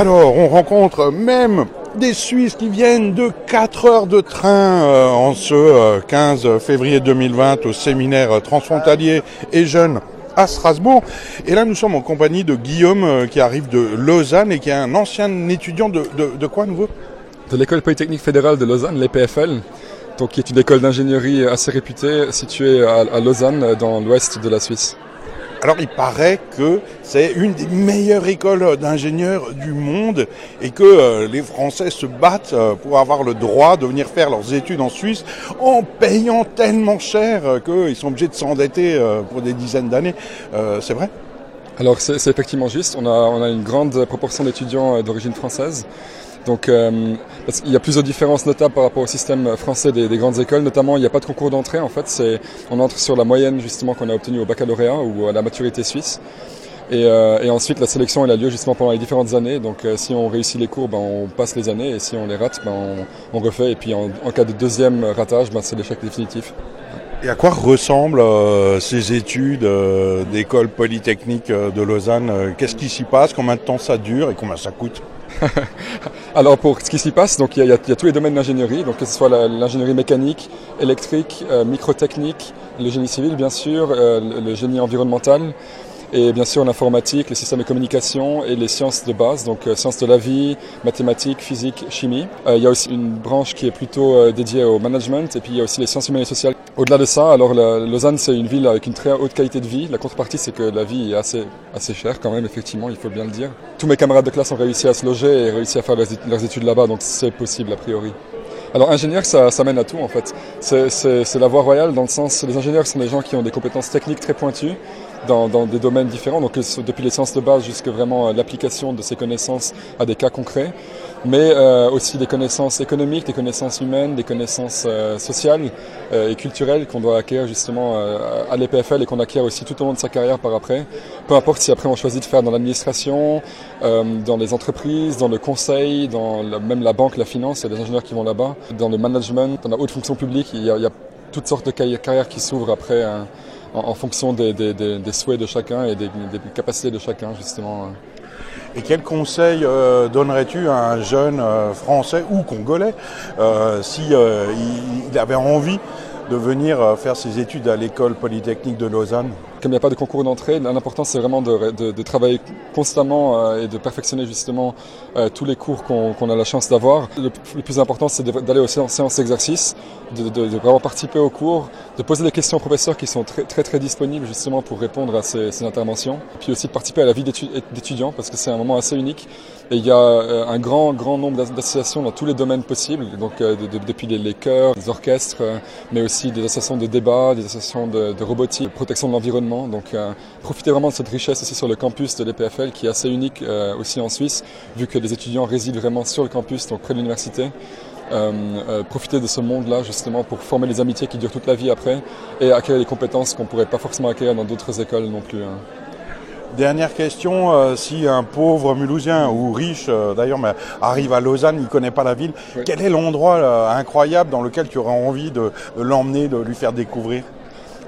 Alors, on rencontre même des Suisses qui viennent de 4 heures de train euh, en ce 15 euh, février 2020 au séminaire transfrontalier et jeunes à Strasbourg. Et là, nous sommes en compagnie de Guillaume euh, qui arrive de Lausanne et qui est un ancien étudiant de, quoi nouveau? De l'école polytechnique fédérale de Lausanne, l'EPFL, donc qui est une école d'ingénierie assez réputée située à Lausanne dans l'ouest de la Suisse. Alors il paraît que c'est une des meilleures écoles d'ingénieurs du monde et que euh, les Français se battent euh, pour avoir le droit de venir faire leurs études en Suisse en payant tellement cher euh, qu'ils sont obligés de s'endetter pour des dizaines d'années. c'est vrai? Alors c'est effectivement juste. On a, on a une grande proportion d'étudiants d'origine française. Donc, euh, il y a plusieurs différences notables par rapport au système français des, des grandes écoles. Notamment, il n'y a pas de concours d'entrée. En fait, on entre sur la moyenne justement qu'on a obtenue au baccalauréat ou à la maturité suisse. Et, euh, ensuite, la sélection elle a lieu justement pendant les différentes années. Donc, euh, si on réussit les cours, ben, on passe les années, et si on les rate, ben, on, refait. Et puis, en, cas de deuxième ratage, ben, c'est l'échec définitif. Et à quoi ressemblent ces études d'école polytechnique de Lausanne Qu'est-ce qui s'y passe? Combien de temps ça dure et combien ça coûte? Alors pour ce qui s'y passe, donc il y, a, tous les domaines d'ingénierie, donc que ce soit l'ingénierie mécanique, électrique, euh, microtechnique, le génie civil bien sûr, euh, le génie environnemental, et bien sûr l'informatique, les systèmes de communication et les sciences de base, donc euh, sciences de la vie, mathématiques, physique, chimie. Euh, il y a aussi une branche qui est plutôt dédiée au management et puis il y a aussi les sciences humaines et sociales. Au-delà de ça, alors la, Lausanne c'est une ville avec une très haute qualité de vie. La contrepartie c'est que la vie est assez, assez chère quand même, effectivement, il faut bien le dire. Tous mes camarades de classe ont réussi à se loger et réussi à faire leurs, leurs études là-bas, donc c'est possible a priori. Alors ingénieur, ça, ça mène à tout en fait. C'est la voie royale dans le sens, les ingénieurs sont des gens qui ont des compétences techniques très pointues dans, dans des domaines différents, donc depuis les sciences de base jusqu'à vraiment l'application de ces connaissances à des cas concrets, mais euh, aussi des connaissances économiques, des connaissances humaines, des connaissances euh, sociales euh, et culturelles qu'on doit acquérir justement euh, à l'EPFL et qu'on acquiert aussi tout au long de sa carrière par après. Peu importe si après on choisit de faire dans l'administration, euh, dans les entreprises, dans le conseil, dans la, même la banque, la finance, il y a des ingénieurs qui vont là-bas, dans le management, dans la haute fonction publique, il y a, il y a toutes sortes de carrières qui s'ouvrent après en, fonction des, des, souhaits de chacun et des, capacités de chacun justement. Et quel conseil euh, donnerais-tu à un jeune euh, français ou congolais euh, si euh, il, avait envie de venir faire ses études à l'école polytechnique de Lausanne? Comme il n'y a pas de concours d'entrée, l'important c'est vraiment de, travailler constamment euh, et de perfectionner justement euh, tous les cours qu'on qu a la chance d'avoir. Le, plus important c'est d'aller aussi en séance d'exercice, de, de, vraiment participer aux cours, de poser des questions aux professeurs qui sont très très, très disponibles justement pour répondre à ces, interventions. Puis aussi de participer à la vie d'étudiant parce que c'est un moment assez unique. Et il y a euh, un grand grand nombre d'associations dans tous les domaines possibles, donc depuis les, chœurs, les orchestres, mais aussi des associations de débat, des associations de, de robotique, de protection de l'environnement donc euh, profitez vraiment de cette richesse aussi sur le campus de l'EPFL qui est assez unique euh, aussi en Suisse, vu que les étudiants résident vraiment sur le campus, donc près de l'université. Euh, profiter de ce monde-là justement pour former les amitiés qui durent toute la vie après et acquérir des compétences qu'on ne pourrait pas forcément acquérir dans d'autres écoles non plus. Hein. Dernière question, euh, si un pauvre Mulhousien ou riche euh, d'ailleurs mais arrive à Lausanne, il ne connaît pas la ville, oui. quel est l'endroit euh, incroyable dans lequel tu aurais envie de l'emmener, de lui faire découvrir?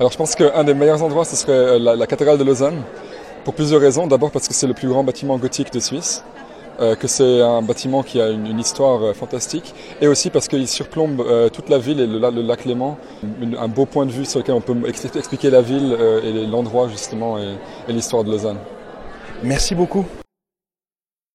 Alors je pense qu'un des meilleurs endroits, ce serait euh, la, cathédrale de Lausanne, pour plusieurs raisons. D'abord parce que c'est le plus grand bâtiment gothique de Suisse, euh, que c'est un bâtiment qui a une, histoire euh, fantastique, et aussi parce qu'il surplombe toute la ville et le, lac Léman, un beau point de vue sur lequel on peut expliquer la ville et l'endroit justement et l'histoire de Lausanne. Merci beaucoup.